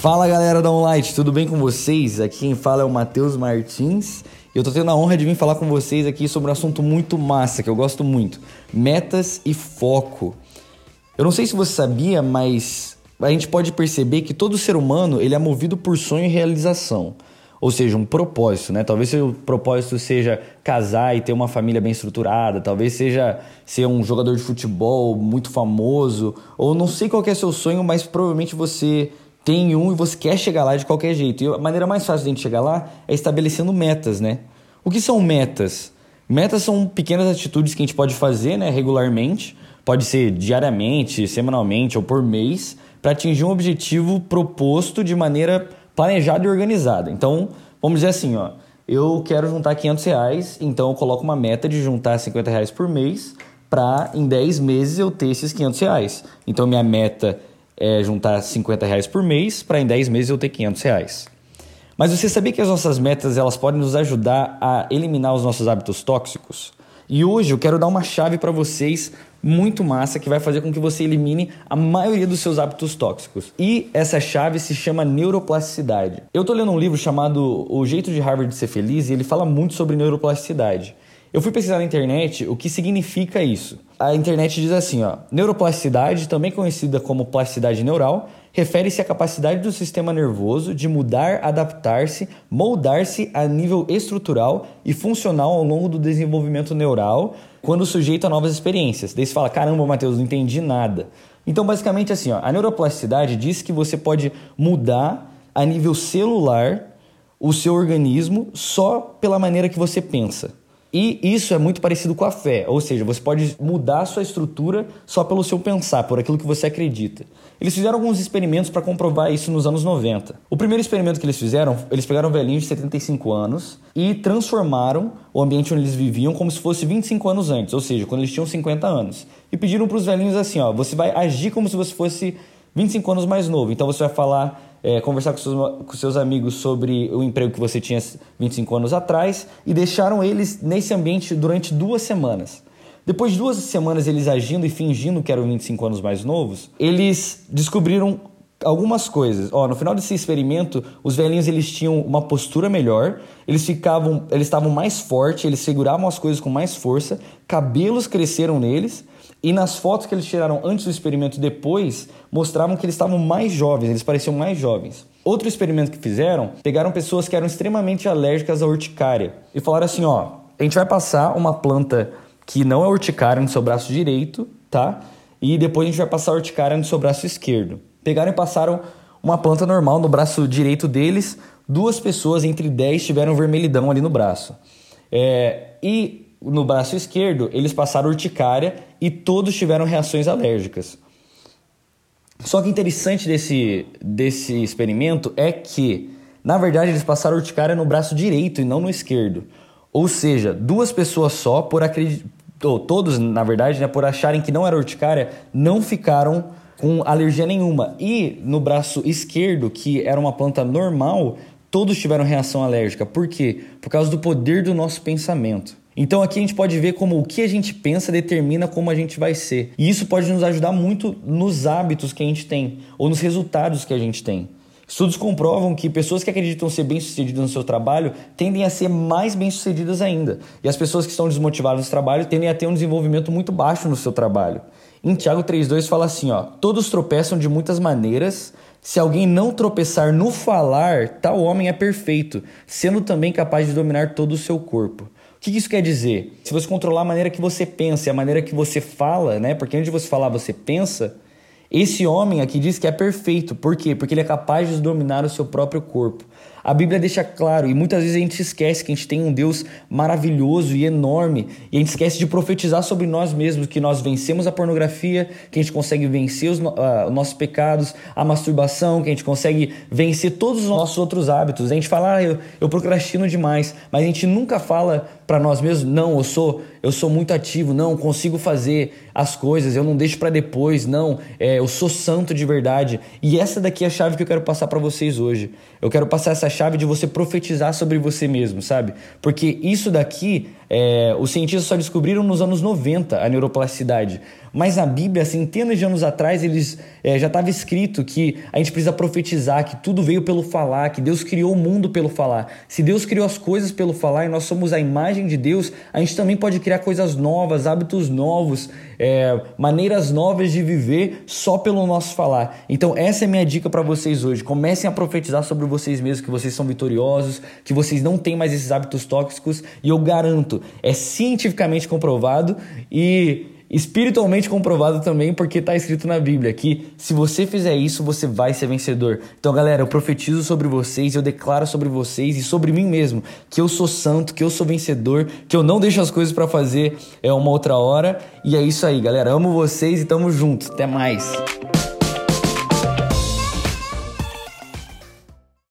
Fala galera da Onlight, tudo bem com vocês? Aqui quem fala é o Matheus Martins e eu tô tendo a honra de vir falar com vocês aqui sobre um assunto muito massa que eu gosto muito: metas e foco. Eu não sei se você sabia, mas a gente pode perceber que todo ser humano ele é movido por sonho e realização. Ou seja, um propósito, né? Talvez seu propósito seja casar e ter uma família bem estruturada, talvez seja ser um jogador de futebol muito famoso, ou não sei qual é seu sonho, mas provavelmente você tem um e você quer chegar lá de qualquer jeito. E a maneira mais fácil de a gente chegar lá é estabelecendo metas, né? O que são metas? Metas são pequenas atitudes que a gente pode fazer né, regularmente, pode ser diariamente, semanalmente ou por mês, para atingir um objetivo proposto de maneira planejada e organizada. Então, vamos dizer assim, ó, eu quero juntar 500 reais, então eu coloco uma meta de juntar 50 reais por mês para em 10 meses eu ter esses 500 reais. Então, minha meta é, juntar 50 reais por mês para em 10 meses eu ter 500 reais. Mas você sabia que as nossas metas elas podem nos ajudar a eliminar os nossos hábitos tóxicos? E hoje eu quero dar uma chave para vocês muito massa que vai fazer com que você elimine a maioria dos seus hábitos tóxicos. E essa chave se chama neuroplasticidade. Eu tô lendo um livro chamado O Jeito de Harvard de Ser Feliz e ele fala muito sobre neuroplasticidade. Eu fui pesquisar na internet o que significa isso. A internet diz assim, ó, neuroplasticidade, também conhecida como plasticidade neural, refere-se à capacidade do sistema nervoso de mudar, adaptar-se, moldar-se a nível estrutural e funcional ao longo do desenvolvimento neural, quando sujeito a novas experiências. Daí você fala, caramba, Matheus, não entendi nada. Então, basicamente assim, ó, a neuroplasticidade diz que você pode mudar a nível celular o seu organismo só pela maneira que você pensa. E isso é muito parecido com a fé, ou seja, você pode mudar a sua estrutura só pelo seu pensar, por aquilo que você acredita. Eles fizeram alguns experimentos para comprovar isso nos anos 90. O primeiro experimento que eles fizeram, eles pegaram um velhinho de 75 anos e transformaram o ambiente onde eles viviam como se fosse 25 anos antes, ou seja, quando eles tinham 50 anos. E pediram para os velhinhos assim, ó, você vai agir como se você fosse 25 anos mais novo. Então você vai falar é, conversar com seus, com seus amigos sobre o emprego que você tinha 25 anos atrás e deixaram eles nesse ambiente durante duas semanas. Depois de duas semanas eles agindo e fingindo que eram 25 anos mais novos, eles descobriram algumas coisas. Ó, no final desse experimento, os velhinhos eles tinham uma postura melhor, eles ficavam, eles estavam mais fortes, eles seguravam as coisas com mais força, cabelos cresceram neles e nas fotos que eles tiraram antes do experimento e depois, mostravam que eles estavam mais jovens, eles pareciam mais jovens. Outro experimento que fizeram, pegaram pessoas que eram extremamente alérgicas à urticária e falaram assim, ó, a gente vai passar uma planta que não é urticária no seu braço direito, tá? E depois a gente vai passar a urticária no seu braço esquerdo. Pegaram e passaram uma planta normal no braço direito deles, duas pessoas entre 10 tiveram vermelhidão ali no braço. É, e no braço esquerdo, eles passaram urticária e todos tiveram reações alérgicas. Só que interessante desse, desse experimento é que, na verdade, eles passaram urticária no braço direito e não no esquerdo. Ou seja, duas pessoas só, por acreditar, ou todos, na verdade, né, por acharem que não era urticária, não ficaram com alergia nenhuma. E no braço esquerdo, que era uma planta normal, todos tiveram reação alérgica. Por quê? Por causa do poder do nosso pensamento. Então aqui a gente pode ver como o que a gente pensa determina como a gente vai ser. E isso pode nos ajudar muito nos hábitos que a gente tem ou nos resultados que a gente tem. Estudos comprovam que pessoas que acreditam ser bem-sucedidas no seu trabalho tendem a ser mais bem-sucedidas ainda. E as pessoas que estão desmotivadas no trabalho tendem a ter um desenvolvimento muito baixo no seu trabalho. Em Tiago 3,2 fala assim: ó, todos tropeçam de muitas maneiras. Se alguém não tropeçar no falar, tal homem é perfeito, sendo também capaz de dominar todo o seu corpo. O que isso quer dizer? Se você controlar a maneira que você pensa e a maneira que você fala, né? Porque antes de você falar, você pensa. Esse homem aqui diz que é perfeito. Por quê? Porque ele é capaz de dominar o seu próprio corpo. A Bíblia deixa claro, e muitas vezes a gente esquece que a gente tem um Deus maravilhoso e enorme, e a gente esquece de profetizar sobre nós mesmos, que nós vencemos a pornografia, que a gente consegue vencer os, uh, os nossos pecados, a masturbação, que a gente consegue vencer todos os nossos outros hábitos. A gente fala, ah, eu, eu procrastino demais, mas a gente nunca fala para nós mesmos, não, eu sou, eu sou muito ativo, não, consigo fazer as coisas, eu não deixo para depois, não, é, eu sou santo de verdade. E essa daqui é a chave que eu quero passar para vocês hoje. Eu quero passar essa chave de você profetizar sobre você mesmo, sabe? Porque isso daqui, é, os cientistas só descobriram nos anos 90 a neuroplasticidade. Mas na Bíblia, centenas de anos atrás, eles é, já estava escrito que a gente precisa profetizar, que tudo veio pelo falar, que Deus criou o mundo pelo falar. Se Deus criou as coisas pelo falar e nós somos a imagem de Deus, a gente também pode criar coisas novas, hábitos novos, é, maneiras novas de viver só pelo nosso falar. Então, essa é minha dica para vocês hoje. Comecem a profetizar sobre vocês mesmos, que vocês são vitoriosos, que vocês não têm mais esses hábitos tóxicos, e eu garanto, é cientificamente comprovado e espiritualmente comprovado também, porque está escrito na Bíblia que se você fizer isso, você vai ser vencedor. Então, galera, eu profetizo sobre vocês, eu declaro sobre vocês e sobre mim mesmo que eu sou santo, que eu sou vencedor, que eu não deixo as coisas para fazer é uma outra hora. E é isso aí, galera. Amo vocês e tamo junto. Até mais.